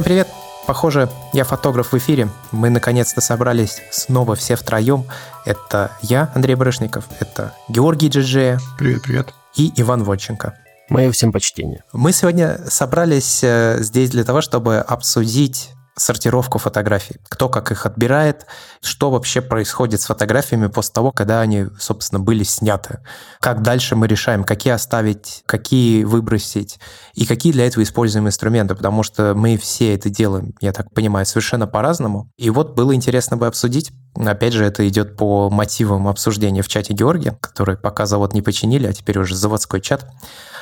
Всем привет! Похоже, я фотограф в эфире. Мы наконец-то собрались снова все втроем. Это я, Андрей Барышников, это Георгий Джиджея. Привет, привет. И Иван Вольченко. Мое всем почтение. Мы сегодня собрались э, здесь для того, чтобы обсудить сортировку фотографий, кто как их отбирает, что вообще происходит с фотографиями после того, когда они, собственно, были сняты. Как дальше мы решаем, какие оставить, какие выбросить и какие для этого используем инструменты, потому что мы все это делаем, я так понимаю, совершенно по-разному. И вот было интересно бы обсудить, Опять же, это идет по мотивам обсуждения в чате Георгия, который пока завод не починили, а теперь уже заводской чат.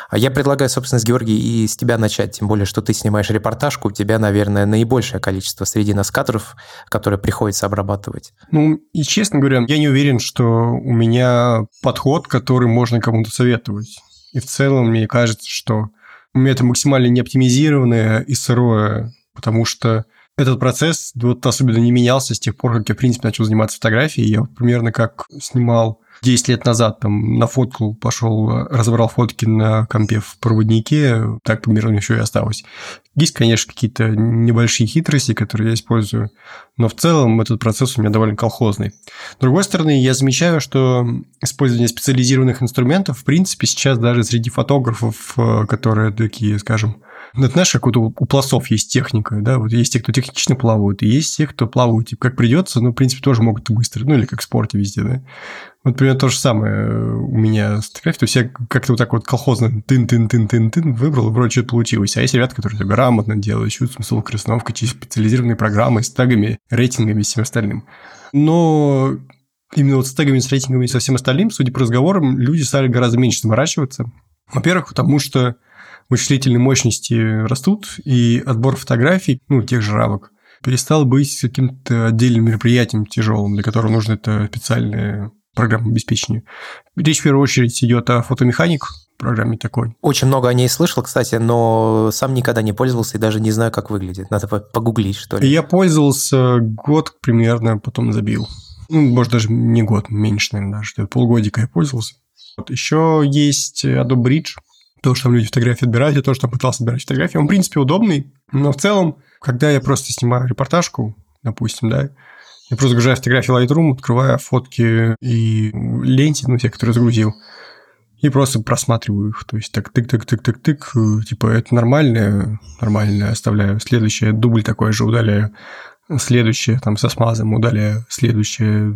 А я предлагаю, собственно, с Георгий и с тебя начать, тем более, что ты снимаешь репортажку, у тебя, наверное, наибольшее количество среди нас кадров, которые приходится обрабатывать. Ну, и честно говоря, я не уверен, что у меня подход, который можно кому-то советовать. И в целом, мне кажется, что у меня это максимально неоптимизированное и сырое, потому что этот процесс вот особенно не менялся с тех пор, как я, в принципе, начал заниматься фотографией. Я примерно как снимал 10 лет назад там на фотку пошел, разобрал фотки на компе в проводнике, так примерно еще и осталось. Есть, конечно, какие-то небольшие хитрости, которые я использую, но в целом этот процесс у меня довольно колхозный. С другой стороны, я замечаю, что использование специализированных инструментов, в принципе, сейчас даже среди фотографов, э, которые такие, скажем, это знаешь, как вот у, у пластов есть техника, да, вот есть те, кто технично плавают, и есть те, кто плавают, типа, как придется, но, в принципе, тоже могут быстро, ну, или как в спорте везде, да. Вот, примерно то же самое э, у меня с то есть я как-то вот так вот колхозно тын-тын-тын-тын-тын выбрал, и вроде что-то получилось. А есть ребята, которые это грамотно делают, чувствуют смысл красновка через специализированные программы с тегами, рейтингами и всем остальным. Но именно вот с тегами, с рейтингами и со всем остальным, судя по разговорам, люди стали гораздо меньше заморачиваться. Во-первых, потому что вычислительные мощности растут, и отбор фотографий, ну, тех же рамок, перестал быть каким-то отдельным мероприятием тяжелым, для которого нужно это специальное программное обеспечение. Речь в первую очередь идет о фотомеханик, программе такой. Очень много о ней слышал, кстати, но сам никогда не пользовался и даже не знаю, как выглядит. Надо погуглить, что ли. Я пользовался год примерно, потом забил. Ну, может, даже не год, меньше, наверное, даже. Полгодика я пользовался. Вот. Еще есть Adobe Bridge, то, что там люди фотографии отбирают, и то, что там пытался отбирать фотографии. Он, в принципе, удобный, но в целом, когда я просто снимаю репортажку, допустим, да, я просто загружаю фотографии Lightroom, открываю фотки и ленте, ну, те, которые загрузил, и просто просматриваю их. То есть так тык-тык-тык-тык-тык, типа это нормально, нормально оставляю. Следующее, дубль такой же удаляю. Следующее, там, со смазом удаляю. Следующее,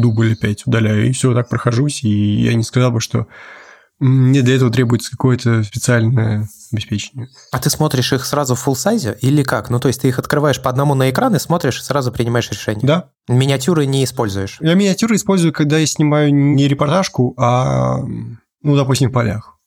дубль опять удаляю. И все, так прохожусь. И я не сказал бы, что мне для этого требуется какое-то специальное обеспечение. А ты смотришь их сразу в full сайзе или как? Ну, то есть ты их открываешь по одному на экран и смотришь, и сразу принимаешь решение? Да. Миниатюры не используешь? Я миниатюры использую, когда я снимаю не репортажку, а, ну, допустим, в полях.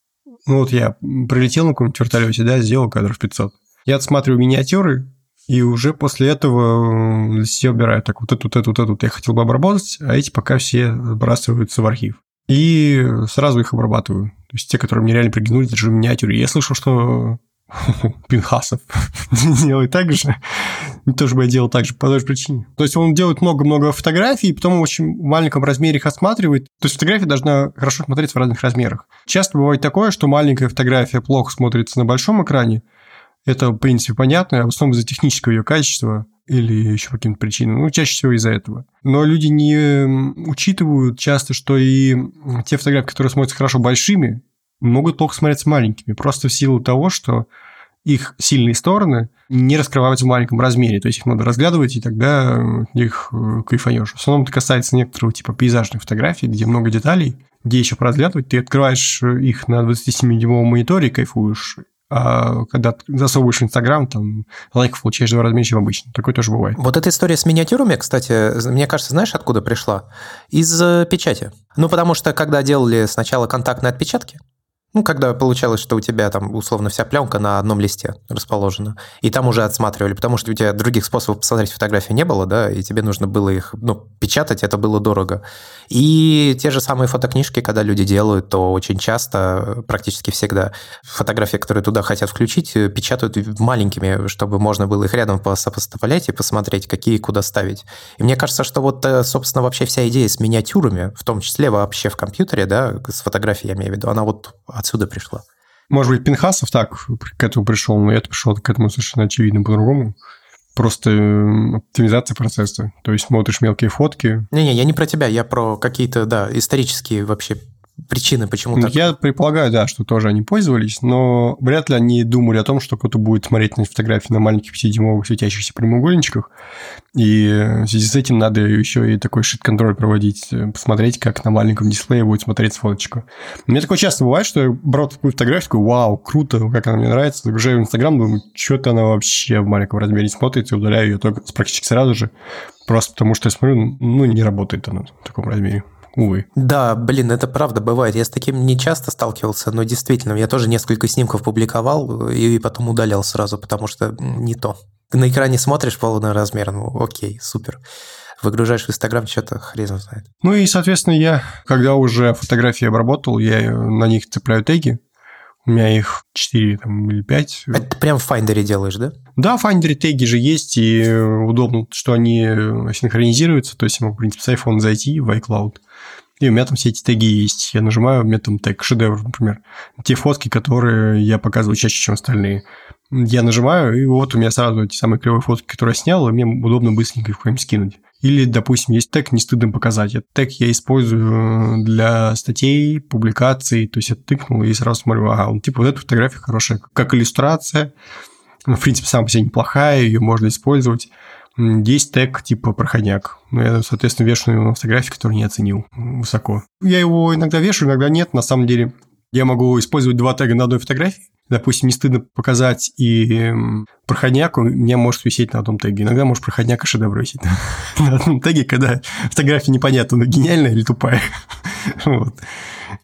Ну, вот я прилетел на каком-нибудь вертолете, да, сделал кадров 500. Я отсматриваю миниатюры, и уже после этого для себя убираю, так, вот эту, вот эту, вот эту я хотел бы обработать, а эти пока все сбрасываются в архив и сразу их обрабатываю. То есть те, которые мне реально пригнули, даже в миниатюре. Я слышал, что Пинхасов делает так же. Тоже бы я делал так же по той же причине. То есть он делает много-много фотографий, и потом в очень маленьком размере их осматривает. То есть фотография должна хорошо смотреться в разных размерах. Часто бывает такое, что маленькая фотография плохо смотрится на большом экране. Это, в принципе, понятно, а в основном из-за технического ее качества или еще по каким-то причинам. Ну, чаще всего из-за этого. Но люди не учитывают часто, что и те фотографии, которые смотрятся хорошо большими, могут плохо смотреться маленькими. Просто в силу того, что их сильные стороны не раскрываются в маленьком размере. То есть их надо разглядывать, и тогда их э, кайфанешь. В основном это касается некоторого типа пейзажных фотографий, где много деталей, где еще поразглядывать. Ты открываешь их на 27-дюймовом мониторе и кайфуешь а когда засовываешь Инстаграм, там лайков получаешь в два раза меньше, чем обычно. Такое тоже бывает. Вот эта история с миниатюрами, кстати, мне кажется, знаешь, откуда пришла? Из э, печати. Ну, потому что когда делали сначала контактные отпечатки, ну, когда получалось, что у тебя там условно вся пленка на одном листе расположена, и там уже отсматривали, потому что у тебя других способов посмотреть фотографии не было, да, и тебе нужно было их, ну, печатать, это было дорого. И те же самые фотокнижки, когда люди делают, то очень часто, практически всегда, фотографии, которые туда хотят включить, печатают маленькими, чтобы можно было их рядом сопоставлять и посмотреть, какие куда ставить. И мне кажется, что вот, э, собственно, вообще вся идея с миниатюрами, в том числе вообще в компьютере, да, с фотографией, я имею в виду, она вот отсюда пришла. Может быть, Пинхасов так к этому пришел, но я пришел к этому совершенно очевидно по-другому. Просто оптимизация процесса. То есть смотришь мелкие фотки. Не-не, я не про тебя, я про какие-то, да, исторические вообще причины, почему Ну, так. Я предполагаю, да, что тоже они пользовались, но вряд ли они думали о том, что кто-то будет смотреть на фотографии на маленьких 5-дюймовых светящихся прямоугольничках, и в связи с этим надо еще и такой шит-контроль проводить, э, посмотреть, как на маленьком дисплее будет смотреть фоточка. У меня такое часто бывает, что я брал такую фотографию, такой, вау, круто, как она мне нравится, загружаю в Инстаграм, думаю, что-то она вообще в маленьком размере смотрится, и удаляю ее только практически сразу же, просто потому что я смотрю, ну, не работает она в таком размере. Увы. Да, блин, это правда бывает. Я с таким не часто сталкивался, но действительно, я тоже несколько снимков публиковал и потом удалял сразу, потому что не то. Ты на экране смотришь полный размер, ну окей, супер. Выгружаешь в Инстаграм, что-то хрен знает. Ну и, соответственно, я, когда уже фотографии обработал, я на них цепляю теги. У меня их 4 там, или 5. Это ты прям в Finder делаешь, да? Да, в Finder теги же есть, и удобно, что они синхронизируются. То есть я могу, в принципе, с iPhone зайти в iCloud, и у меня там все эти теги есть. Я нажимаю, у меня там тег шедевр, например. Те фотки, которые я показываю чаще, чем остальные. Я нажимаю, и вот у меня сразу эти самые кривые фотки, которые я снял, и мне удобно быстренько их куда-нибудь скинуть. Или, допустим, есть тег «Не стыдно показать». Этот тег я использую для статей, публикаций. То есть я тыкнул и сразу смотрю, ага, он типа вот эта фотография хорошая, как иллюстрация. В принципе, сама по себе неплохая, ее можно использовать. Есть тег типа проходняк. Ну, я, соответственно, вешаю его на фотографии, которые не оценил высоко. Я его иногда вешаю, иногда нет. На самом деле, я могу использовать два тега на одной фотографии. Допустим, не стыдно показать и проходняк у меня может висеть на одном теге. Иногда может проходняк и шедевр висеть на одном теге, когда фотография непонятна, она гениальная или тупая. вот.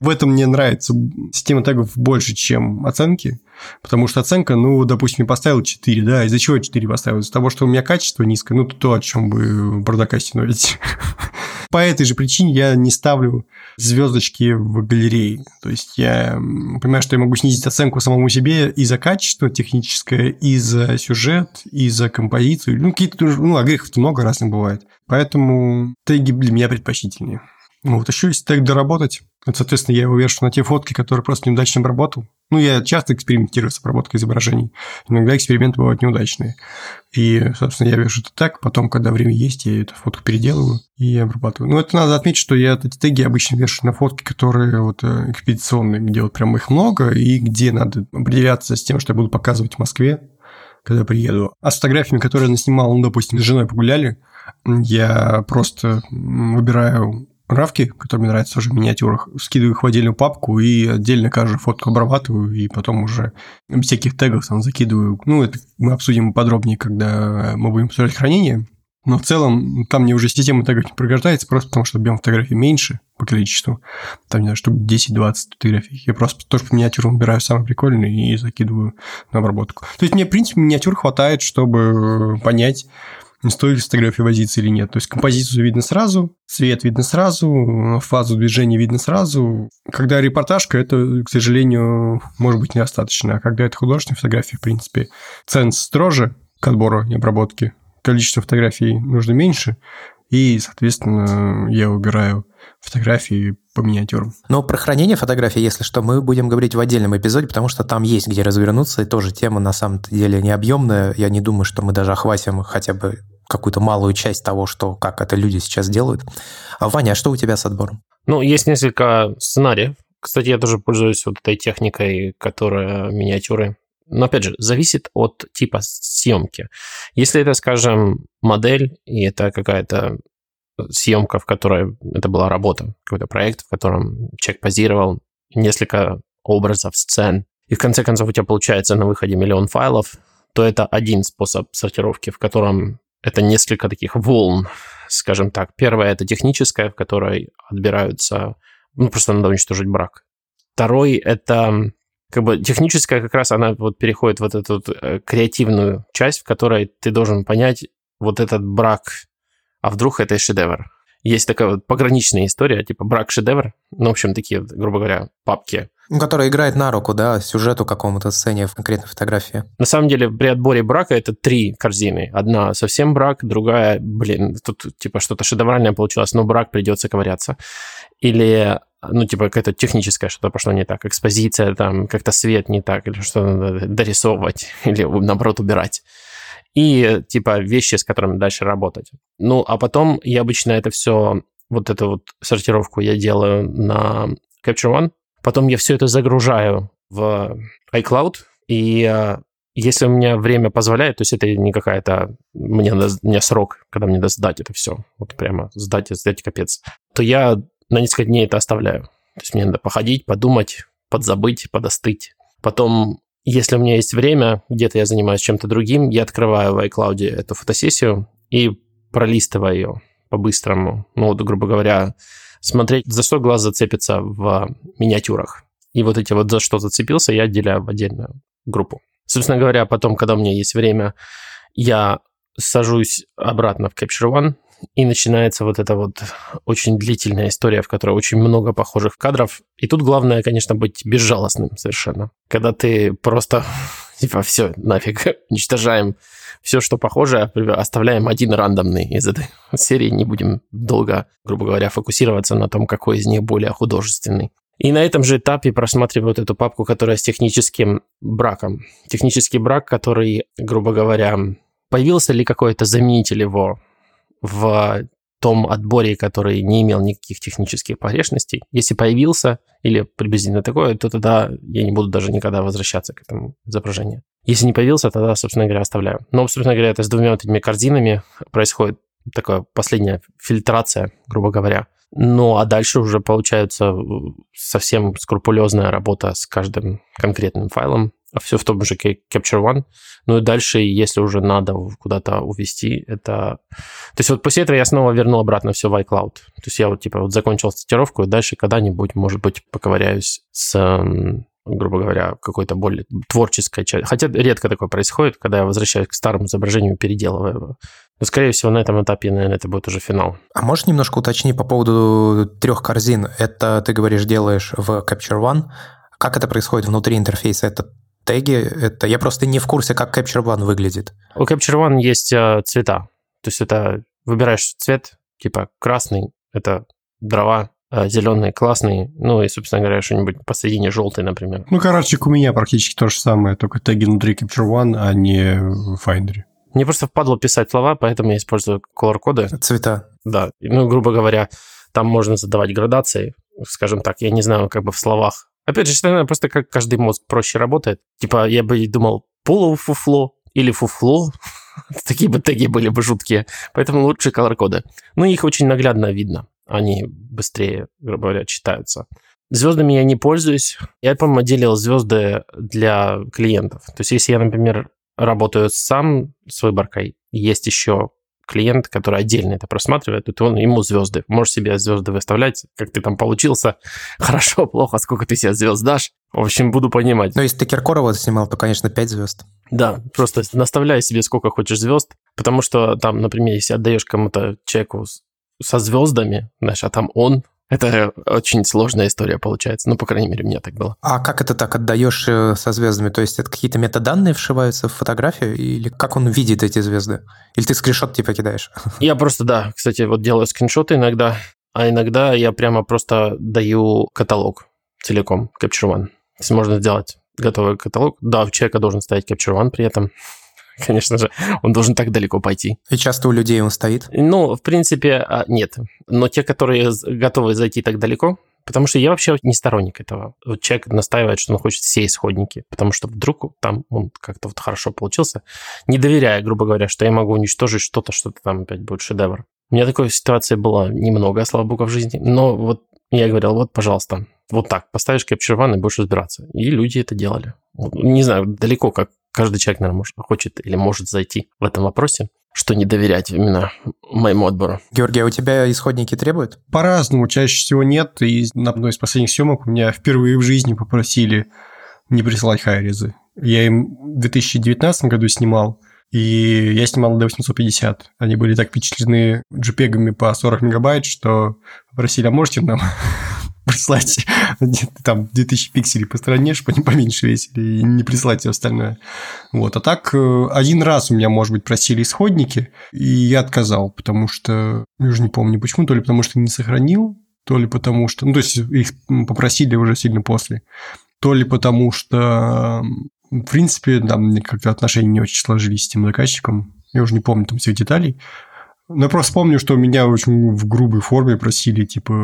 В этом мне нравится система тегов больше, чем оценки, потому что оценка, ну, допустим, я поставил 4, да, из-за чего я 4 поставил? Из-за того, что у меня качество низкое, ну, то, о чем бы бардака стянуть. По этой же причине я не ставлю звездочки в галерее. То есть я понимаю, что я могу снизить оценку самому себе и за качество техническое, и за сюжет, и за композицию. Ну, какие-то, ну, огрехов много разных бывает. Поэтому теги для меня предпочтительнее. Вот еще если тег доработать, это, соответственно, я его вешаю на те фотки, которые просто неудачно обработал. Ну, я часто экспериментирую с обработкой изображений. Иногда эксперименты бывают неудачные. И, собственно, я вешаю это так, потом, когда время есть, я эту фотку переделываю и обрабатываю. Ну, это надо отметить, что я эти теги обычно вешаю на фотки, которые вот э, экспедиционные, где вот прям их много, и где надо определяться с тем, что я буду показывать в Москве, когда приеду. А с фотографиями, которые я наснимал, ну, допустим, с женой погуляли, я просто выбираю равки, которые мне нравятся тоже в миниатюрах, скидываю их в отдельную папку и отдельно каждую фотку обрабатываю, и потом уже всяких тегов там закидываю. Ну, это мы обсудим подробнее, когда мы будем обсуждать хранение. Но в целом там мне уже система тегов не пригождается, просто потому что объем фотографий меньше по количеству. Там, не знаю, штук 10-20 фотографий. Я просто тоже по миниатюрам выбираю самые прикольные и закидываю на обработку. То есть мне, в принципе, миниатюр хватает, чтобы понять, стоит ли фотографии возиться или нет. То есть композицию видно сразу, цвет видно сразу, фазу движения видно сразу. Когда репортажка, это, к сожалению, может быть недостаточно. А когда это художественная фотография, в принципе, ценз строже к отбору и обработке. Количество фотографий нужно меньше, и, соответственно, я выбираю фотографии по миниатюрам. Но про хранение фотографий, если что, мы будем говорить в отдельном эпизоде, потому что там есть где развернуться, и тоже тема на самом деле не объемная. Я не думаю, что мы даже охватим хотя бы какую-то малую часть того, что как это люди сейчас делают. А, Ваня, а что у тебя с отбором? Ну, есть несколько сценариев. Кстати, я тоже пользуюсь вот этой техникой, которая миниатюры. Но, опять же, зависит от типа съемки. Если это, скажем, модель, и это какая-то съемка, в которой это была работа, какой-то проект, в котором человек позировал, несколько образов, сцен, и в конце концов у тебя получается на выходе миллион файлов, то это один способ сортировки, в котором это несколько таких волн, скажем так. Первая – это техническая, в которой отбираются... Ну, просто надо уничтожить брак. Второй – это как бы техническая как раз она вот переходит в вот эту вот креативную часть, в которой ты должен понять вот этот брак, а вдруг это шедевр. Есть такая вот пограничная история, типа брак-шедевр, ну, в общем, такие, грубо говоря, папки. Ну, которая играет на руку, да, сюжету какому-то сцене в конкретной фотографии. На самом деле, при отборе брака это три корзины. Одна совсем брак, другая, блин, тут типа что-то шедевральное получилось, но брак придется ковыряться. Или ну, типа, какая-то техническая что-то пошло не так, экспозиция, там, как-то свет не так, или что-то надо дорисовывать, или, наоборот, убирать. И, типа, вещи, с которыми дальше работать. Ну, а потом я обычно это все, вот эту вот сортировку я делаю на Capture One, потом я все это загружаю в iCloud, и э, если у меня время позволяет, то есть это не какая-то... Мне, мне срок, когда мне надо сдать это все, вот прямо сдать сдать капец, то я на несколько дней это оставляю. То есть мне надо походить, подумать, подзабыть, подостыть. Потом, если у меня есть время, где-то я занимаюсь чем-то другим, я открываю в iCloud эту фотосессию и пролистываю ее по-быстрому. Ну, вот, грубо говоря, смотреть, за что глаз зацепится в миниатюрах. И вот эти вот за что зацепился, я отделяю в отдельную группу. Собственно говоря, потом, когда у меня есть время, я сажусь обратно в Capture One, и начинается вот эта вот очень длительная история, в которой очень много похожих кадров. И тут главное, конечно, быть безжалостным совершенно. Когда ты просто, типа, все, нафиг, уничтожаем все, что похоже, оставляем один рандомный из этой серии, не будем долго, грубо говоря, фокусироваться на том, какой из них более художественный. И на этом же этапе просматривают эту папку, которая с техническим браком. Технический брак, который, грубо говоря, появился ли какой-то заменитель его в том отборе, который не имел никаких технических погрешностей. Если появился или приблизительно такое, то тогда я не буду даже никогда возвращаться к этому изображению. Если не появился, тогда, собственно говоря, оставляю. Но, собственно говоря, это с двумя вот этими корзинами происходит такая последняя фильтрация, грубо говоря. Ну, а дальше уже получается совсем скрупулезная работа с каждым конкретным файлом, все в том же Capture One. Ну и дальше, если уже надо куда-то увести, это... То есть вот после этого я снова вернул обратно все в iCloud. То есть я вот типа вот закончил статировку, и дальше когда-нибудь, может быть, поковыряюсь с грубо говоря, какой-то более творческой части. Хотя редко такое происходит, когда я возвращаюсь к старому изображению переделываю его. Но, скорее всего, на этом этапе, наверное, это будет уже финал. А можешь немножко уточнить по поводу трех корзин? Это, ты говоришь, делаешь в Capture One. Как это происходит внутри интерфейса? Это теги? Это... Я просто не в курсе, как Capture One выглядит. У Capture One есть э, цвета. То есть это выбираешь цвет, типа красный – это дрова, а, зеленый классный, ну и, собственно говоря, что-нибудь посередине желтый, например. Ну, короче, у меня практически то же самое, только теги внутри Capture One, а не в Finder. Мне просто впадло писать слова, поэтому я использую color-коды. Цвета. Да. Ну, грубо говоря, там можно задавать градации, скажем так. Я не знаю, как бы в словах. Опять же, наверное, просто как каждый мозг проще работает. Типа, я бы думал, полуфуфло или фуфло. Такие бы теги были бы жуткие. Поэтому лучше color-коды. Ну, их очень наглядно видно они быстрее, грубо говоря, читаются. Звездами я не пользуюсь. Я, по-моему, делил звезды для клиентов. То есть, если я, например, работаю сам с выборкой, есть еще клиент, который отдельно это просматривает, то он ему звезды. Можешь себе звезды выставлять, как ты там получился, хорошо, плохо, сколько ты себе звезд дашь. В общем, буду понимать. Но если ты Киркорова снимал, то, конечно, 5 звезд. Да, просто наставляй себе сколько хочешь звезд, потому что там, например, если отдаешь кому-то чеку со звездами, знаешь, а там он. Это очень сложная история получается. Ну, по крайней мере, у меня так было. А как это так отдаешь э, со звездами? То есть это какие-то метаданные вшиваются в фотографию? Или как он видит эти звезды? Или ты скриншот типа кидаешь? Я просто, да, кстати, вот делаю скриншоты иногда, а иногда я прямо просто даю каталог целиком, Capture One. То есть можно сделать готовый каталог. Да, у человека должен стоять Capture One при этом. конечно же, он должен так далеко пойти. И часто у людей он стоит? Ну, в принципе, а, нет. Но те, которые готовы зайти так далеко, Потому что я вообще не сторонник этого. Вот человек настаивает, что он хочет все исходники, потому что вдруг там он как-то вот хорошо получился, не доверяя, грубо говоря, что я могу уничтожить что-то, что-то там опять будет шедевр. У меня такой ситуации было немного, слава богу, в жизни. Но вот я говорил, вот, пожалуйста, вот так, поставишь Capture One и будешь разбираться. И люди это делали. Не знаю, далеко как каждый человек, наверное, может, хочет или может зайти в этом вопросе, что не доверять именно моему отбору. Георгий, а у тебя исходники требуют? По-разному, чаще всего нет. И на одной из последних съемок у меня впервые в жизни попросили не присылать хайрезы. Я им в 2019 году снимал, и я снимал до 850. Они были так впечатлены JPEG по 40 мегабайт, что попросили, а можете нам прислать там 2000 пикселей по стороне, чтобы поменьше весили, и не прислать все остальное. Вот. А так, э, один раз у меня, может быть, просили исходники, и я отказал, потому что, я уже не помню почему, то ли потому что не сохранил, то ли потому что... Ну, то есть их попросили уже сильно после. То ли потому что, в принципе, там как-то отношения не очень сложились с тем заказчиком. Я уже не помню там всех деталей. Но я просто помню, что меня очень в грубой форме просили, типа,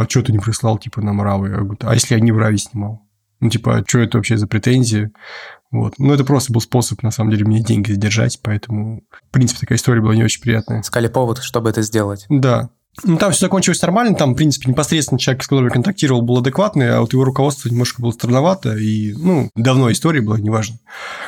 а что ты не прислал, типа, на Мравы? Я говорю, а если я не в Раве снимал? Ну, типа, а что это вообще за претензии? Вот. Ну, это просто был способ, на самом деле, мне деньги задержать, поэтому, в принципе, такая история была не очень приятная. Искали повод, чтобы это сделать. Да. Ну, там все закончилось нормально, там, в принципе, непосредственно человек, с которым я контактировал, был адекватный, а вот его руководство немножко было странновато, и, ну, давно история была, неважно.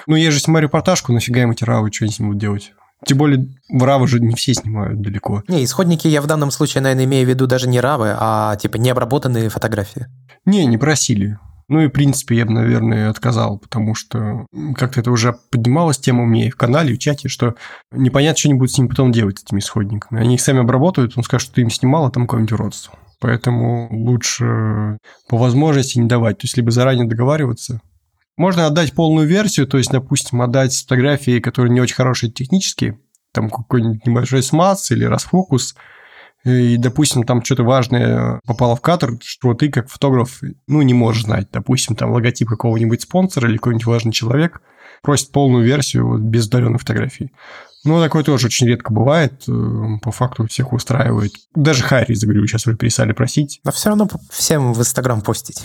Ну, я же снимаю репортажку, нафига им эти равы, что они с ним будут делать? Тем более, в равы же не все снимают далеко. Не, исходники я в данном случае, наверное, имею в виду даже не равы, а типа необработанные фотографии. Не, не просили. Ну и, в принципе, я бы, наверное, отказал, потому что как-то это уже поднималась тема у меня и в канале, и в чате, что непонятно, что они будут с ними потом делать, с этими исходниками. Они их сами обработают, он скажет, что ты им снимал, а там какое-нибудь уродство. Поэтому лучше по возможности не давать. То есть, либо заранее договариваться. Можно отдать полную версию, то есть, допустим, отдать фотографии, которые не очень хорошие технически, там какой-нибудь небольшой смаз или расфокус – и, допустим, там что-то важное попало в кадр, что ты как фотограф, ну, не можешь знать. Допустим, там логотип какого-нибудь спонсора или какой-нибудь важный человек просит полную версию вот, без удаленной фотографии. Ну, такое тоже очень редко бывает. Э, по факту всех устраивает. Даже Харри, говорю, сейчас уже перестали просить. Но все равно всем в Инстаграм постить.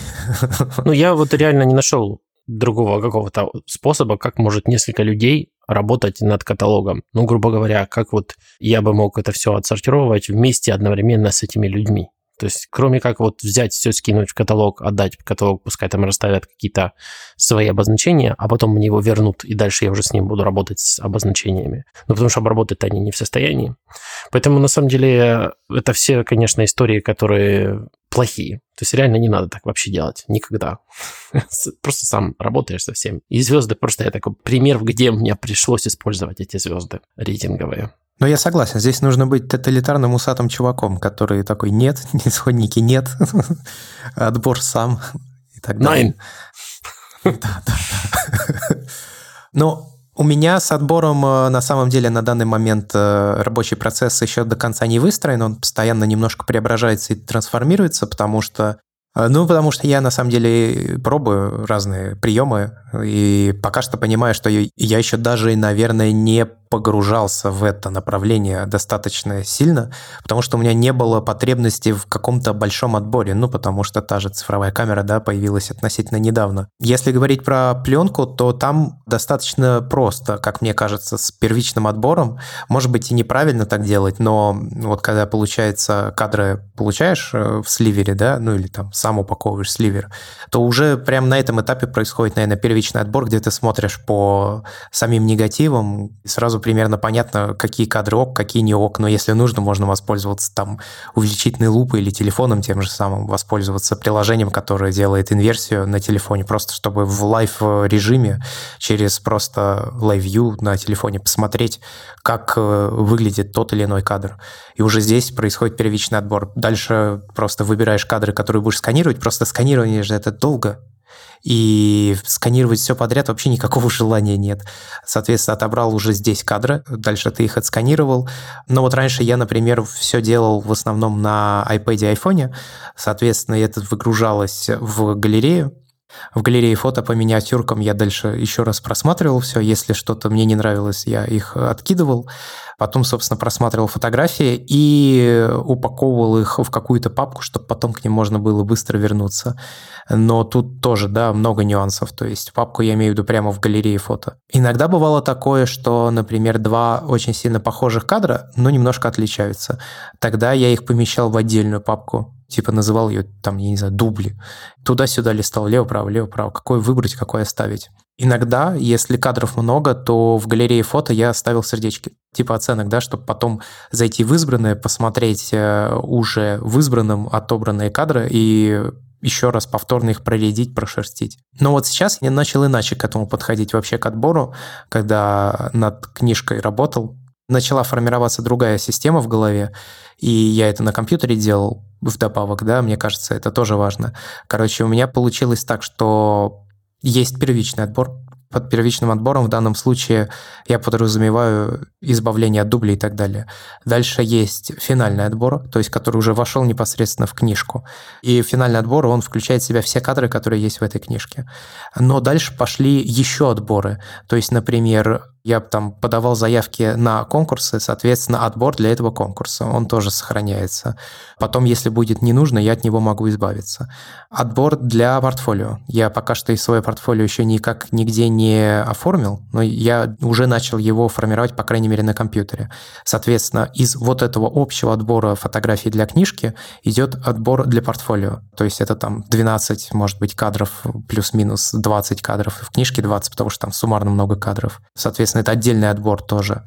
Ну, я вот реально не нашел другого какого-то способа, как может несколько людей работать над каталогом. Ну, грубо говоря, как вот я бы мог это все отсортировать вместе одновременно с этими людьми. То есть, кроме как вот взять все, скинуть в каталог, отдать в каталог, пускай там расставят какие-то свои обозначения, а потом мне его вернут, и дальше я уже с ним буду работать с обозначениями. Ну, потому что обработать они не в состоянии. Поэтому, на самом деле, это все, конечно, истории, которые плохие. То есть реально не надо так вообще делать. Никогда. Просто сам работаешь со всем. И звезды просто я такой пример, где мне пришлось использовать эти звезды рейтинговые. Но я согласен, здесь нужно быть тоталитарным усатым чуваком, который такой «нет, исходники нет, отбор сам» и так далее. Nine. Да, да, да. Но у меня с отбором э, на самом деле на данный момент э, рабочий процесс еще до конца не выстроен, он постоянно немножко преображается и трансформируется, потому что э, ну, потому что я на самом деле пробую разные приемы, и пока что понимаю, что я еще даже, наверное, не погружался в это направление достаточно сильно, потому что у меня не было потребности в каком-то большом отборе, ну, потому что та же цифровая камера, да, появилась относительно недавно. Если говорить про пленку, то там достаточно просто, как мне кажется, с первичным отбором. Может быть, и неправильно так делать, но вот когда, получается, кадры получаешь э, в сливере, да, ну, или там сам упаковываешь сливер, то уже прямо на этом этапе происходит, наверное, первичный отбор, где ты смотришь по самим негативам и сразу сразу примерно понятно, какие кадры ок, какие не ок, но если нужно, можно воспользоваться там увеличительной лупой или телефоном тем же самым, воспользоваться приложением, которое делает инверсию на телефоне, просто чтобы в live-режиме через просто live view на телефоне посмотреть, как э, выглядит тот или иной кадр. И уже здесь происходит первичный отбор. Дальше просто выбираешь кадры, которые будешь сканировать, просто сканирование же это долго, и сканировать все подряд вообще никакого желания нет. Соответственно, отобрал уже здесь кадры, дальше ты их отсканировал. Но вот раньше я, например, все делал в основном на iPad и iPhone, соответственно, это выгружалось в галерею, в галерее фото по миниатюркам я дальше еще раз просматривал все. Если что-то мне не нравилось, я их откидывал. Потом, собственно, просматривал фотографии и упаковывал их в какую-то папку, чтобы потом к ним можно было быстро вернуться. Но тут тоже, да, много нюансов. То есть папку я имею в виду прямо в галерее фото. Иногда бывало такое, что, например, два очень сильно похожих кадра, но немножко отличаются. Тогда я их помещал в отдельную папку типа называл ее там, я не знаю, дубли. Туда-сюда листал, лево-право, лево-право, какой выбрать, какой оставить. Иногда, если кадров много, то в галерее фото я ставил сердечки, типа оценок, да, чтобы потом зайти в избранное, посмотреть э, уже в избранном отобранные кадры и еще раз повторно их проредить, прошерстить. Но вот сейчас я начал иначе к этому подходить вообще к отбору, когда над книжкой работал. Начала формироваться другая система в голове, и я это на компьютере делал вдобавок, да, мне кажется, это тоже важно. Короче, у меня получилось так, что есть первичный отбор, Под первичным отбором в данном случае я подразумеваю избавление от дублей и так далее. Дальше есть финальный отбор, то есть который уже вошел непосредственно в книжку. И финальный отбор, он включает в себя все кадры, которые есть в этой книжке. Но дальше пошли еще отборы. То есть, например, я там подавал заявки на конкурсы, соответственно, отбор для этого конкурса, он тоже сохраняется. Потом, если будет не нужно, я от него могу избавиться. Отбор для портфолио. Я пока что из свое портфолио еще никак нигде не оформил, но я уже начал его формировать, по крайней мере, на компьютере. Соответственно, из вот этого общего отбора фотографий для книжки идет отбор для портфолио. То есть это там 12, может быть, кадров, плюс-минус 20 кадров. В книжке 20, потому что там суммарно много кадров. Соответственно, Соответственно, это отдельный отбор тоже.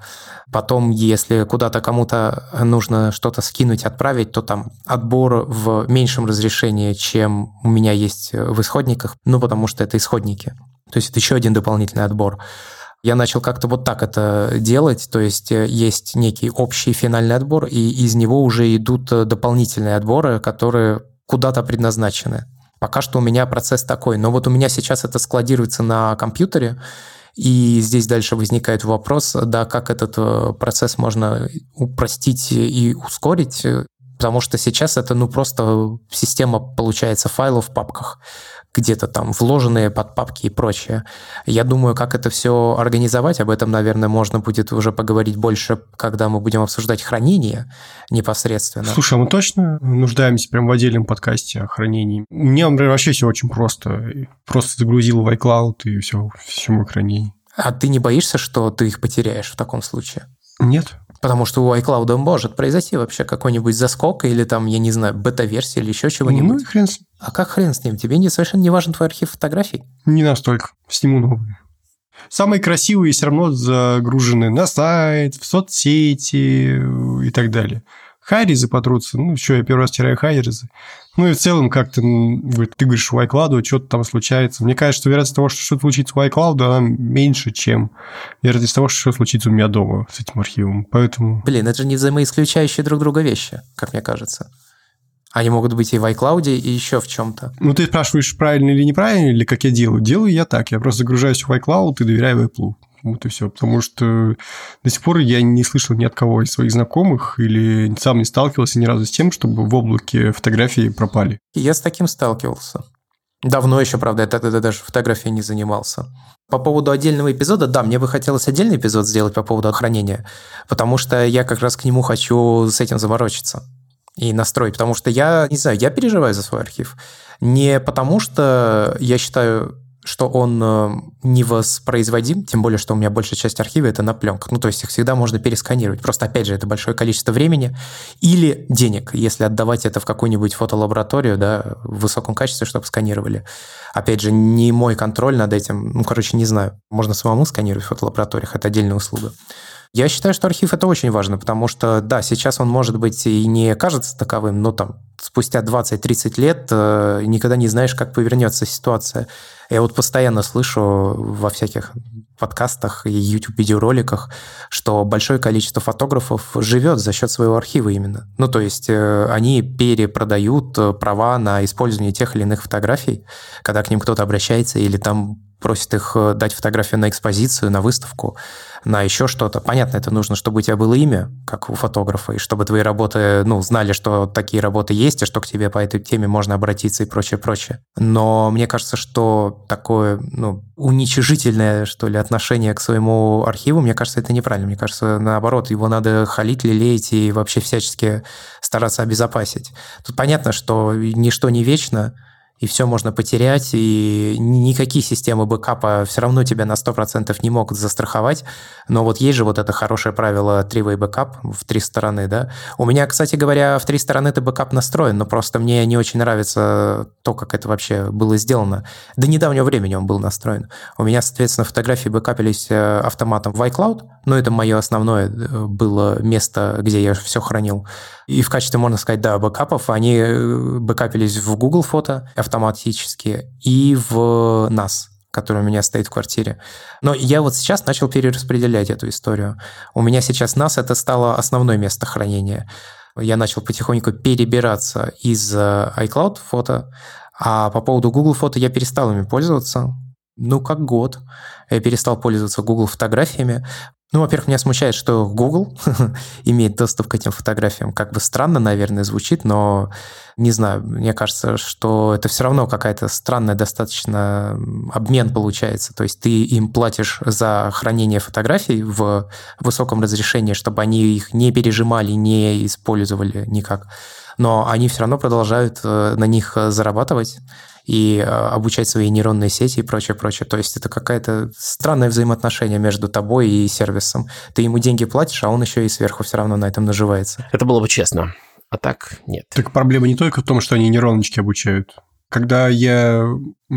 Потом, если куда-то кому-то нужно что-то скинуть, отправить, то там отбор в меньшем разрешении, чем у меня есть в исходниках, ну, потому что это исходники. То есть это еще один дополнительный отбор. Я начал как-то вот так это делать, то есть э, есть некий общий финальный отбор, и из него уже идут дополнительные отборы, которые куда-то предназначены. Пока что у меня процесс такой, но вот у меня сейчас это складируется на компьютере, и здесь дальше возникает вопрос, да, как этот э, процесс можно упростить и ускорить, потому что сейчас это ну просто система получается файлов в папках где-то там вложенные под папки и прочее. Я думаю, как это все организовать, об этом, наверное, можно будет уже поговорить больше, когда мы будем обсуждать хранение непосредственно. Слушай, а мы точно нуждаемся прям в отдельном подкасте о хранении? Меня, например, вообще все очень просто. Просто загрузил в iCloud и все, все мое хранение. А ты не боишься, что ты их потеряешь в таком случае? Нет. Потому что у iCloud может произойти вообще какой-нибудь заскок или там, я не знаю, бета-версия или еще чего-нибудь. Ну хрен с. А как хрен с ним? Тебе не, совершенно не важен твой архив фотографий? Не настолько. Сниму новые. Самые красивые все равно загружены на сайт, в соцсети и так далее хайризы потрутся. Ну, что, я первый раз теряю хайризы. Ну, и в целом, как ты, ты говоришь, у iCloud что-то там случается. Мне кажется, что вероятность того, что что-то случится у iCloud, она меньше, чем вероятность того, что что-то случится у меня дома с этим архивом. Поэтому... Блин, это же не взаимоисключающие друг друга вещи, как мне кажется. Они могут быть и в iCloud, и еще в чем-то. Ну, ты спрашиваешь, правильно или неправильно, или как я делаю. Делаю я так. Я просто загружаюсь в iCloud и доверяю Apple. Вот и все. Потому что до сих пор я не слышал ни от кого из своих знакомых или сам не сталкивался ни разу с тем, чтобы в облаке фотографии пропали. Я с таким сталкивался. Давно еще, правда, я тогда даже фотографией не занимался. По поводу отдельного эпизода, да, мне бы хотелось отдельный эпизод сделать по поводу хранения, потому что я как раз к нему хочу с этим заморочиться и настроить, потому что я, не знаю, я переживаю за свой архив. Не потому что я считаю что он э, не воспроизводим, тем более, что у меня большая часть архива это на пленках. Ну, то есть их всегда можно пересканировать. Просто, опять же, это большое количество времени или денег, если отдавать это в какую-нибудь фотолабораторию, да, в высоком качестве, чтобы сканировали. Опять же, не мой контроль над этим. Ну, короче, не знаю. Можно самому сканировать в фотолабораториях, это отдельная услуга. Я считаю, что архив это очень важно, потому что, да, сейчас он может быть и не кажется таковым, но там спустя 20-30 лет э, никогда не знаешь, как повернется ситуация. Я вот постоянно слышу во всяких подкастах и YouTube-видеороликах, что большое количество фотографов живет за счет своего архива именно. Ну, то есть э, они перепродают э, права на использование тех или иных фотографий, когда к ним кто-то обращается или там просит их э, дать фотографию на экспозицию, на выставку, на еще что-то. Понятно, это нужно, чтобы у тебя было имя, как у фотографа, и чтобы твои работы, ну, знали, что такие работы есть, и что к тебе по этой теме можно обратиться и прочее, прочее. Но мне кажется, что такое, ну, уничижительное, что ли, отношение к своему архиву, мне кажется, это неправильно. Мне кажется, наоборот, его надо халить, лелеять и вообще всячески стараться обезопасить. Тут понятно, что ничто не вечно, и все можно потерять, и никакие системы бэкапа все равно тебя на 100% не могут застраховать. Но вот есть же вот это хорошее правило three-way backup в три стороны, да. У меня, кстати говоря, в три стороны это бэкап настроен, но просто мне не очень нравится то, как это вообще было сделано. До недавнего времени он был настроен. У меня, соответственно, фотографии бэкапились э, автоматом в iCloud, но это мое основное э, было место, где я все хранил. И в качестве, можно сказать, да, бэкапов, они э, бэкапились в Google фото автоматически и в NAS который у меня стоит в квартире. Но я вот сейчас начал перераспределять эту историю. У меня сейчас NAS это стало основное место хранения. Я начал потихоньку перебираться из э, iCloud фото, а по поводу Google фото я перестал ими пользоваться. ну, как год. Я перестал пользоваться Google фотографиями. Ну, во-первых, меня смущает, что Google имеет доступ к этим фотографиям. Как бы странно, наверное, звучит, но не знаю, мне кажется, что это все равно какая-то странная достаточно обмен получается. То есть ты им платишь за хранение фотографий в высоком разрешении, чтобы они их не пережимали, не использовали никак. Но они все равно продолжают э, на них зарабатывать и э, обучать свои нейронные сети и прочее, прочее. То есть это какая-то странное взаимоотношение между тобой и сервисом. Ты ему деньги платишь, а он еще и сверху все равно на этом наживается. Это было бы честно. А так нет. Так проблема не только в том, что они нейроночки обучают. Когда я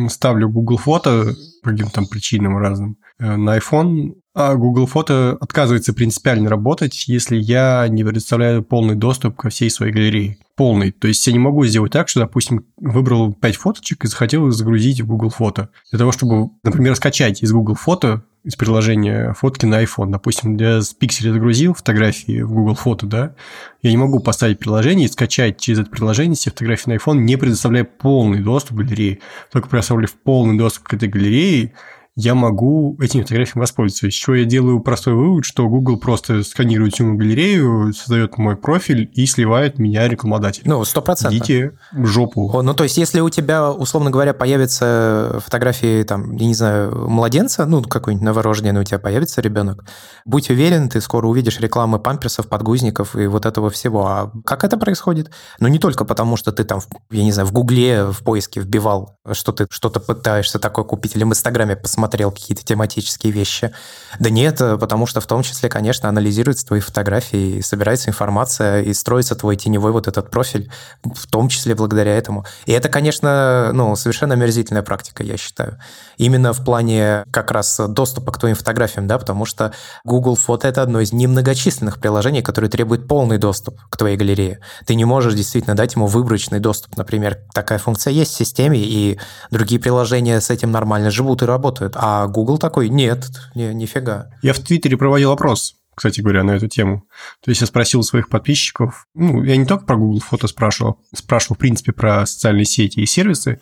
ставлю Google фото по каким-то там причинам разным э, на iPhone, а Google Фото отказывается принципиально работать, если я не предоставляю полный доступ ко всей своей галерее. Полный. То есть я не могу сделать так, что, допустим, выбрал 5 фоточек и захотел их загрузить в Google Фото. Для того, чтобы, например, скачать из Google Фото из приложения фотки на iPhone. Допустим, я с пикселя загрузил фотографии в Google Фото, да, я не могу поставить приложение и скачать через это приложение все фотографии на iPhone, не предоставляя полный доступ к галерее. Только предоставляя полный доступ к этой галерее, я могу этими фотографиями воспользоваться. Из чего я делаю простой вывод, что Google просто сканирует всю мою галерею, создает мой профиль и сливает меня рекламодатель. Ну, сто процентов. Идите в жопу. Ну, то есть, если у тебя, условно говоря, появятся фотографии, там, я не знаю, младенца, ну, какой-нибудь новорожденный у тебя появится ребенок, будь уверен, ты скоро увидишь рекламы памперсов, подгузников и вот этого всего. А как это происходит? Ну, не только потому, что ты там, я не знаю, в Гугле в поиске вбивал, что ты что-то пытаешься такое купить, или в Инстаграме посмотрел, смотрел какие-то тематические вещи. Да нет, потому что в том числе, конечно, анализируются твои фотографии, собирается информация, и строится твой теневой вот этот профиль, в том числе благодаря этому. И это, конечно, ну, совершенно омерзительная практика, я считаю. Именно в плане как раз доступа к твоим фотографиям, да, потому что Google Фото — это одно из немногочисленных приложений, которое требует полный доступ к твоей галерее. Ты не можешь действительно дать ему выборочный доступ. Например, такая функция есть в системе, и другие приложения с этим нормально живут и работают. А Google такой, нет, не, нифига. Я в Твиттере проводил опрос, кстати говоря, на эту тему. То есть я спросил своих подписчиков, ну, я не только про Google фото спрашивал, спрашивал, в принципе, про социальные сети и сервисы,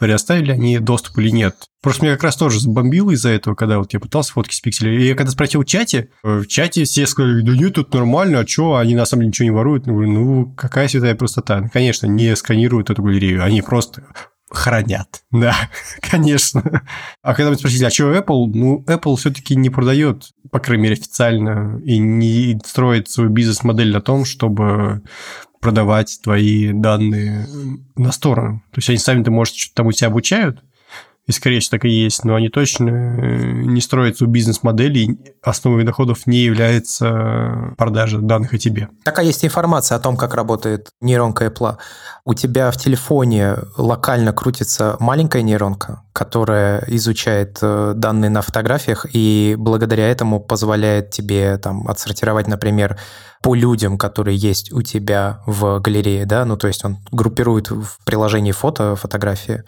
говоря, оставили они доступ или нет. Просто меня как раз тоже забомбило из-за этого, когда вот я пытался фотки с пикселя. И я когда спросил в чате, в чате все сказали, да нет, тут нормально, а что, они на самом деле ничего не воруют. Говорю, ну, какая святая простота. Ну, конечно, не сканируют эту галерею, они просто хранят. Да, конечно. А когда вы спросили, а что Apple? Ну, Apple все-таки не продает, по крайней мере, официально, и не строит свою бизнес-модель на том, чтобы продавать твои данные на сторону. То есть они сами-то, может, что-то там у тебя обучают, и, скорее всего, так и есть, но они точно э, не строят свою бизнес-модель, и основой доходов не является продажа данных о тебе. Такая есть информация о том, как работает нейронка Apple. У тебя в телефоне локально крутится маленькая нейронка, которая изучает э, данные на фотографиях, и благодаря этому позволяет тебе там отсортировать, например, по людям, которые есть у тебя в галерее, да, ну то есть он группирует в приложении фото, фотографии,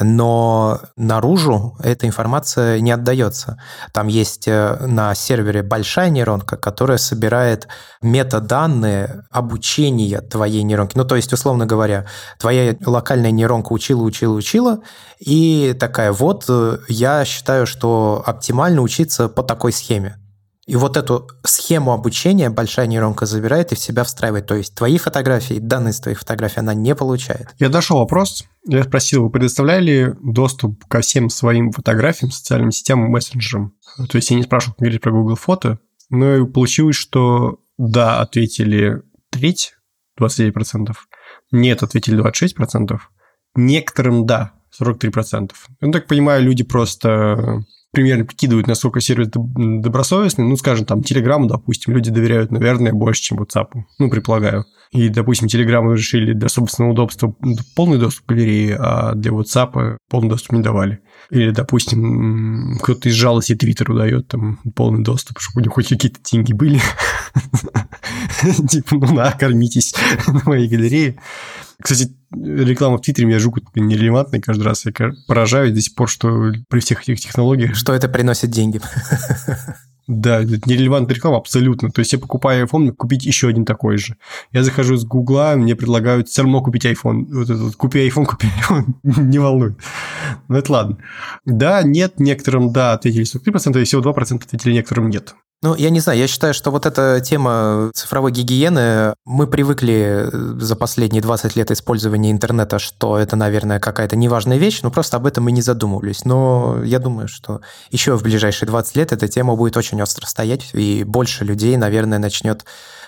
но наружу эта информация не отдается. Там есть э, на сервере большая нейронка, которая собирает метаданные обучения твоей нейронки. Ну, то есть, условно говоря, твоя локальная нейронка учила, учила, учила, и такая, вот, э, я считаю, что оптимально учиться по такой схеме. И вот эту схему обучения большая нейронка забирает и в себя встраивает. То есть твои фотографии, данные с твоих фотографий она не получает. Я дошел вопрос. Я спросил, вы предоставляли доступ ко всем своим фотографиям, социальным сетям, мессенджерам? То есть я не спрашивал говорить про Google фото, но получилось, что да, ответили треть, 29%, нет, ответили 26%, некоторым да, 43%. Я так понимаю, люди просто примерно прикидывают, насколько сервис добросовестный. Ну, скажем, там, Телеграму, допустим, люди доверяют, наверное, больше, чем WhatsApp. Ну, предполагаю. И, допустим, Телеграму решили для собственного удобства полный доступ к галерее, а для WhatsApp полный доступ не давали. Или, допустим, кто-то из жалости Твиттеру дает там полный доступ, чтобы у него хоть какие-то деньги были. Типа, ну на, кормитесь на моей галерее. Кстати, реклама в Твиттере меня жутко нерелевантная каждый раз. Я поражаюсь до сих пор, что при всех этих технологиях... Что это приносит деньги. Да, это нерелевантная реклама абсолютно. То есть я покупаю iPhone, купить еще один такой же. Я захожу с Гугла, мне предлагают все равно купить iPhone. Вот это вот, купи iPhone, купи iPhone. Не волнует. Ну, это ладно. Да, нет, некоторым да ответили 43%, и всего 2% ответили некоторым нет. Ну, я не знаю, я считаю, что вот эта тема цифровой гигиены, мы привыкли э, за последние 20 лет использования интернета, что это, наверное, какая-то неважная вещь, но просто об этом мы не задумывались. Но я думаю, что еще в ближайшие 20 лет эта тема будет очень остро стоять, и больше людей, наверное, начнет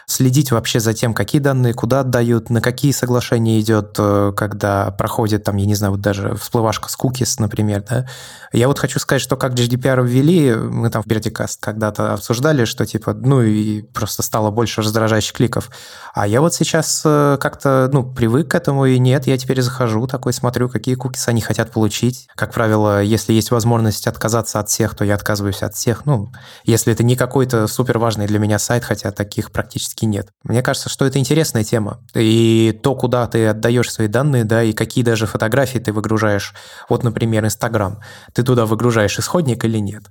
следить вообще за тем, какие данные куда отдают, на какие соглашения идет, э, когда проходит там, я не знаю, вот даже всплывашка с cookies, например, да. Я вот хочу сказать, что как GDPR ввели, мы там в Бердикаст когда-то обсуждали, что типа, ну и просто стало больше раздражающих кликов. А я вот сейчас э, как-то, ну, привык к этому, и нет, я теперь захожу, такой смотрю, какие cookies они хотят получить. Как правило, если есть возможность отказаться от всех, то я отказываюсь от всех. Ну, если это не какой-то супер важный для меня сайт, хотя таких практически практически нет. Мне кажется, что это интересная тема. И то, куда ты отдаешь свои данные, да, и какие даже фотографии ты выгружаешь. Вот, например, Инстаграм. Ты туда выгружаешь исходник или нет?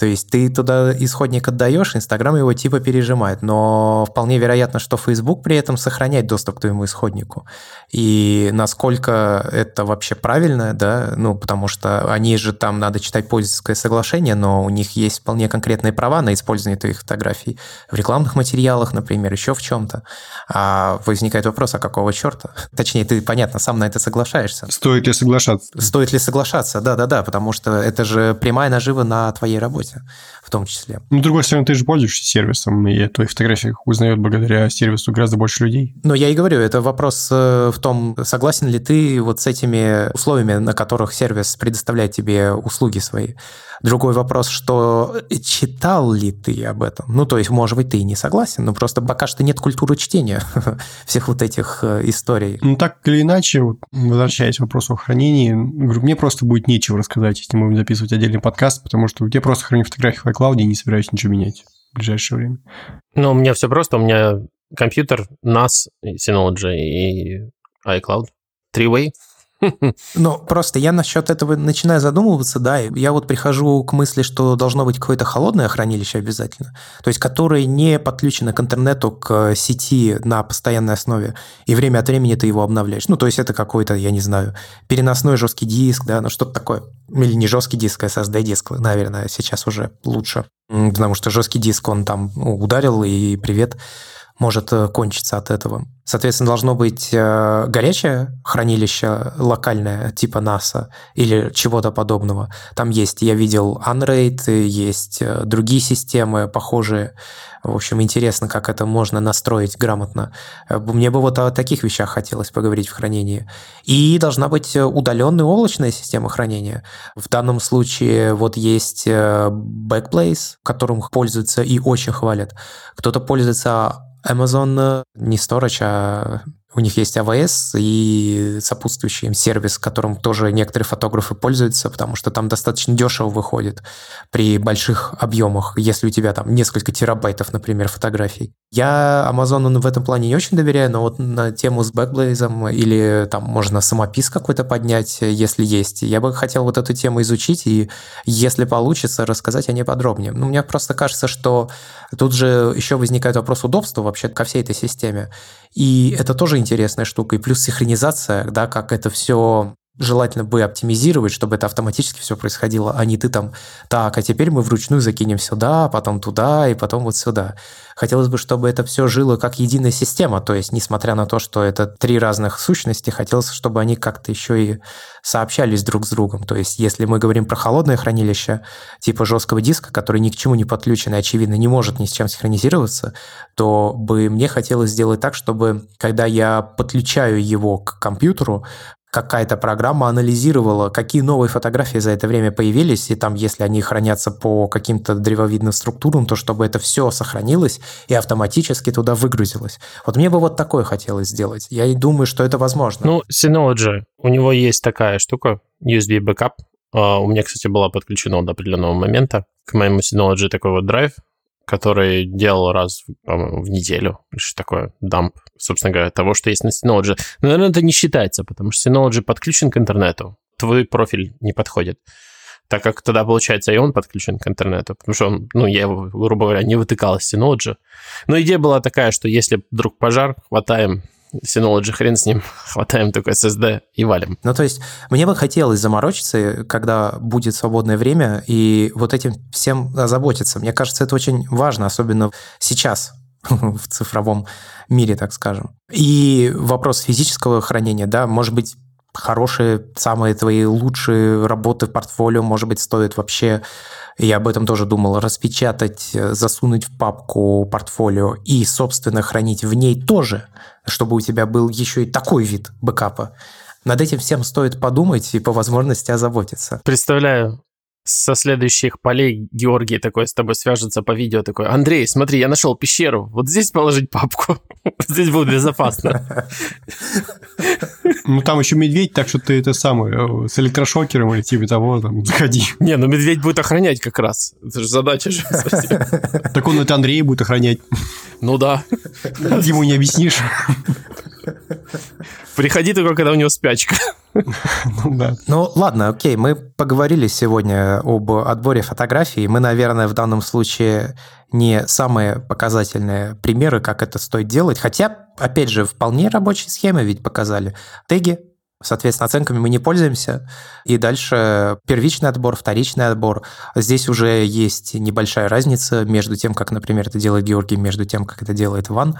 То есть ты туда исходник отдаешь, Инстаграм его типа пережимает, но вполне вероятно, что Facebook при этом сохраняет доступ к твоему исходнику. И насколько это вообще правильно, да, ну, потому что они же там, надо читать пользовательское соглашение, но у них есть вполне конкретные права на использование твоих фотографий в рекламных материалах, например, еще в чем-то. А возникает вопрос, а какого черта? Точнее, ты, понятно, сам на это соглашаешься. Стоит ли соглашаться? Стоит ли соглашаться, да-да-да, потому что это же прямая нажива на твоей работе работе в том числе. Ну, с другой стороны, ты же пользуешься сервисом, и твои фотографии узнает благодаря сервису гораздо больше людей. Но я и говорю, это вопрос э, в том, согласен ли ты вот с этими условиями, на которых сервис предоставляет тебе услуги свои. Другой вопрос, что читал ли ты об этом? Ну, то есть, может быть, ты и не согласен, но просто пока что нет культуры чтения всех вот этих э, историй. Ну, так или иначе, возвращаясь к вопросу о хранении, говорю, мне просто будет нечего рассказать, если мы будем записывать отдельный подкаст, потому что я просто храню фотографии в iCloud и не собираюсь ничего менять в ближайшее время. Ну, у меня все просто. У меня компьютер, NAS, Synology и iCloud. Three-way. Ну, просто я насчет этого начинаю задумываться, да, я вот прихожу к мысли, что должно быть какое-то холодное хранилище обязательно, то есть которое не подключено к интернету, к сети на постоянной основе, и время от времени ты его обновляешь. Ну, то есть это какой-то, я не знаю, переносной жесткий диск, да, ну что-то такое. Или не жесткий диск, а SSD-диск, наверное, сейчас уже лучше. Потому что жесткий диск, он там ну, ударил, и привет может э, кончиться от этого. Соответственно, должно быть э, горячее хранилище локальное, типа НАСА или чего-то подобного. Там есть, я видел Unraid, есть э, другие системы похожие. В общем, интересно, как это можно настроить грамотно. Мне бы вот о таких вещах хотелось поговорить в хранении. И должна быть удаленная облачная система хранения. В данном случае вот есть Backblaze, которым пользуются и очень хвалят. Кто-то пользуется Amazon э, не storage, а у них есть AWS и сопутствующий им сервис, которым тоже некоторые фотографы пользуются, потому что там достаточно дешево выходит при больших объемах, если у тебя там несколько терабайтов, например, фотографий. Я Amazon в этом плане не очень доверяю, но вот на тему с Backblaze или там можно самопис какой-то поднять, если есть. Я бы хотел вот эту тему изучить и, если получится, рассказать о ней подробнее. Ну, мне просто кажется, что тут же еще возникает вопрос удобства вообще ко всей этой системе. И это тоже интересная штука. И плюс синхронизация, да, как это все желательно бы оптимизировать, чтобы это автоматически все происходило, а не ты там, так, а теперь мы вручную закинем сюда, потом туда и потом вот сюда. Хотелось бы, чтобы это все жило как единая система, то есть, несмотря на то, что это три разных сущности, хотелось, чтобы они как-то еще и сообщались друг с другом. То есть, если мы говорим про холодное хранилище, типа жесткого диска, который ни к чему не подключен и, очевидно, не может ни с чем синхронизироваться, то бы мне хотелось сделать так, чтобы, когда я подключаю его к компьютеру, какая-то программа анализировала, какие новые фотографии за это время появились, и там, если они хранятся по каким-то древовидным структурам, то чтобы это все сохранилось и автоматически туда выгрузилось. Вот мне бы вот такое хотелось сделать. Я думаю, что это возможно. Ну, Synology, у него есть такая штука, USB backup. А, у меня, кстати, была подключена до определенного момента к моему Synology такой вот драйв, который делал раз, в неделю, что такое, дамп, собственно говоря, того, что есть на Synology. Но, наверное, это не считается, потому что Synology подключен к интернету, твой профиль не подходит. так как тогда, получается, и он подключен к интернету, потому что он, ну, я его, грубо говоря, не вытыкал из Synology. Но идея была такая, что если вдруг пожар, хватаем Synology, хрен с ним, хватаем только SSD и валим. Ну, то есть, мне бы хотелось заморочиться, когда будет свободное время, и вот этим всем озаботиться. Мне кажется, это очень важно, особенно сейчас, в цифровом мире, так скажем. И вопрос физического хранения, да, может быть, хорошие, самые твои лучшие работы в портфолио, может быть, стоит вообще, я об этом тоже думал, распечатать, засунуть в папку портфолио и, собственно, хранить в ней тоже, чтобы у тебя был еще и такой вид бэкапа. Над этим всем стоит подумать и по возможности озаботиться. Представляю, со следующих полей Георгий такой с тобой свяжется по видео, такой, Андрей, смотри, я нашел пещеру, вот здесь положить папку, здесь будет безопасно. Ну, там еще медведь, так что ты это самое, с электрошокером или типа того, там, заходи. Не, ну медведь будет охранять как раз, это же задача же. Так он это Андрей будет охранять. Ну да. Ему не объяснишь. Приходи только, когда у него спячка. Ну, да. ну ладно, окей, мы поговорили сегодня об отборе фотографий. Мы, наверное, в данном случае не самые показательные примеры, как это стоит делать. Хотя, опять же, вполне рабочие схемы ведь показали. Теги, Соответственно, оценками мы не пользуемся. И дальше первичный отбор, вторичный отбор. Здесь уже есть небольшая разница между тем, как, например, это делает Георгий, между тем, как это делает Ван.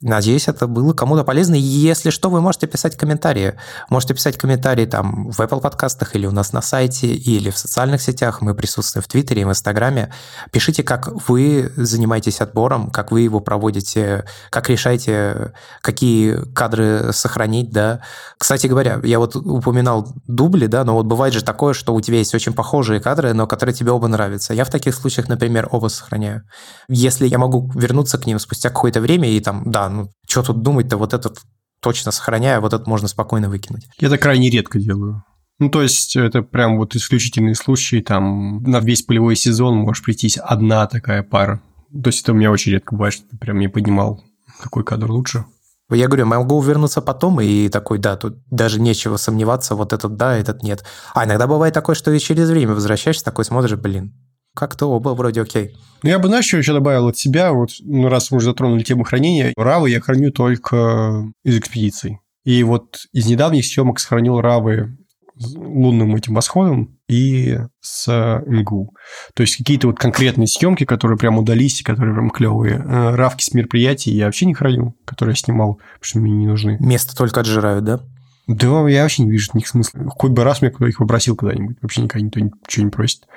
Надеюсь, это было кому-то полезно. Если что, вы можете писать комментарии. Можете писать комментарии там в Apple подкастах или у нас на сайте, или в социальных сетях. Мы присутствуем в Твиттере и в Инстаграме. Пишите, как вы занимаетесь отбором, как вы его проводите, как решаете, какие кадры сохранить, да. Кстати говоря, я вот упоминал дубли, да, но вот бывает же такое, что у тебя есть очень похожие кадры, но которые тебе оба нравятся. Я в таких случаях, например, оба сохраняю. Если я могу вернуться к ним спустя какое-то время и там, да, ну, что тут думать-то, вот этот точно сохраняю, вот этот можно спокойно выкинуть. Я это крайне редко делаю. Ну, то есть, это прям вот исключительные случаи, там, на весь полевой сезон может прийтись одна такая пара. То есть, это у меня очень редко бывает, что ты прям не поднимал, какой кадр лучше. Я говорю, могу вернуться потом, и такой, да, тут даже нечего сомневаться, вот этот да, этот нет. А иногда бывает такое, что и через время возвращаешься, такой смотришь, блин, как-то оба вроде окей. Ну, я бы, знаешь, что еще добавил от себя? Вот, ну, раз мы уже затронули тему хранения, равы я храню только из экспедиций. И вот из недавних съемок сохранил равы с лунным этим восходом и с МГУ. То есть какие-то вот конкретные съемки, которые прям удались, которые прям клевые. Э, равки с мероприятий я вообще не храню, которые я снимал, потому что мне не нужны. Место только отжирают, да? Да, я вообще не вижу них смысла. Хоть бы раз мне кто их попросил когда-нибудь. Вообще никогда никто ничего не просит.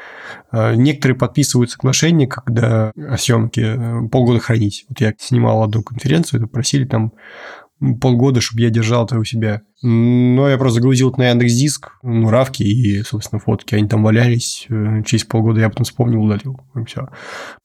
А, некоторые подписывают соглашение, когда съемки э, полгода хранить. Вот я снимал одну конференцию, это просили там полгода, чтобы я держал это у себя. Но я просто загрузил это на Яндекс Диск, ну, равки и, собственно, фотки. Они там валялись. Э, через полгода я потом вспомнил, удалил. И все.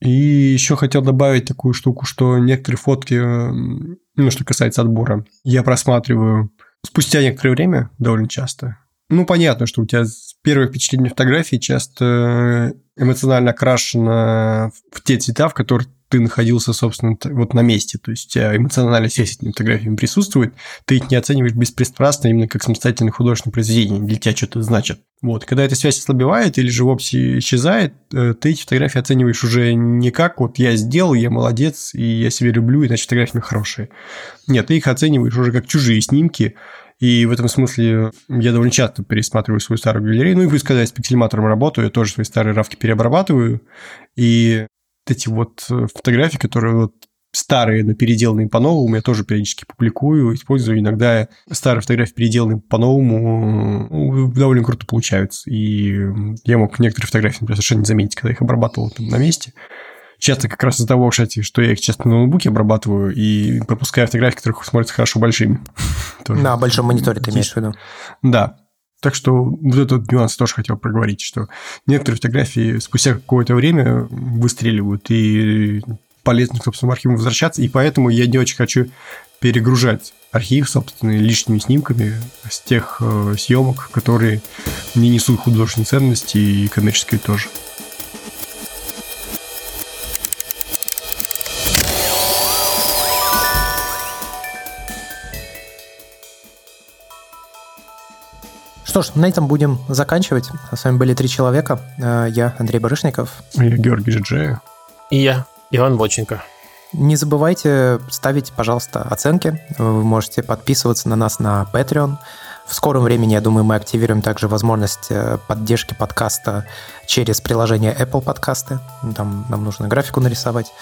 И еще хотел добавить такую штуку, что некоторые фотки, э, ну, что касается отбора, я просматриваю спустя некоторое время, довольно часто, ну, понятно, что у тебя первое впечатление фотографии часто эмоционально окрашено в те цвета, в которых ты находился, собственно, вот на месте. То есть тебя эмоциональная связь с этими фотографиями присутствует, ты их не оцениваешь беспристрастно именно как самостоятельное художественное произведение, для тебя что-то значит. Вот, когда эта связь ослабевает или же вовсе исчезает, э, ты эти фотографии оцениваешь уже не как вот я сделал, я молодец, и я себя люблю, и значит фотографии хорошие. Нет, ты их оцениваешь уже как чужие снимки, и в этом смысле я довольно часто пересматриваю свою старую галерею. Ну и вы сказали, с пиксельматором работаю, я тоже свои старые равки переобрабатываю. И эти вот э, фотографии, которые вот старые, но переделанные по-новому, я тоже периодически публикую, использую. Иногда старые фотографии, переделанные по-новому, ну, довольно круто получаются. И я мог некоторые фотографии, например, совершенно не заметить, когда их обрабатывал там на месте. Часто как раз из-за того, кстати, что я их часто на ноутбуке обрабатываю и пропускаю фотографии, которые смотрятся хорошо большими. На большом мониторе ты имеешь в виду? Да. Так что вот этот нюанс тоже хотел проговорить, что некоторые фотографии спустя какое-то время выстреливают, и полезно к собственным архивам возвращаться, и поэтому я не очень хочу перегружать архив, собственно, лишними снимками с тех э, съемок, которые не несут художественной ценности и коммерческой тоже. Что ж, на этом будем заканчивать. С вами были три человека. Э, я Андрей Барышников. Я Георгий Джиджея. И я, Иван Боченко. Не забывайте ставить, пожалуйста, оценки. Вы можете подписываться на нас на Patreon. В скором времени, я думаю, мы активируем также возможность э, поддержки подкаста через приложение Apple подкасты. Там нам нужно графику нарисовать.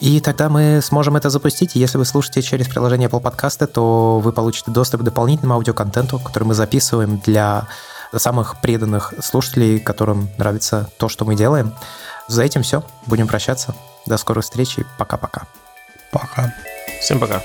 И тогда мы сможем это запустить. Если вы слушаете через приложение Apple подкасты, то вы получите доступ к дополнительному аудиоконтенту, который мы записываем для самых преданных слушателей, которым нравится то, что мы делаем. За этим все. Будем прощаться. До скорой встречи. Пока-пока. Пока. Всем пока.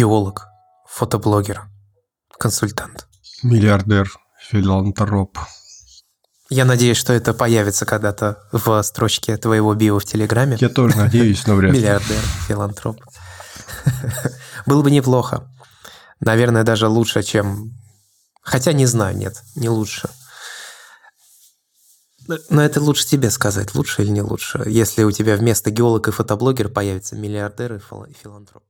Геолог, фотоблогер, консультант. Миллиардер, филантроп. Я надеюсь, что это появится когда-то в строчке твоего био в Телеграме. Я тоже надеюсь, но вряд ли. Миллиардер, филантроп. Было бы неплохо. Наверное, даже лучше, чем... Хотя не знаю, нет, не лучше. Но это лучше тебе сказать, лучше или не лучше, если у тебя вместо геолог и фотоблогер появится миллиардер и филантроп.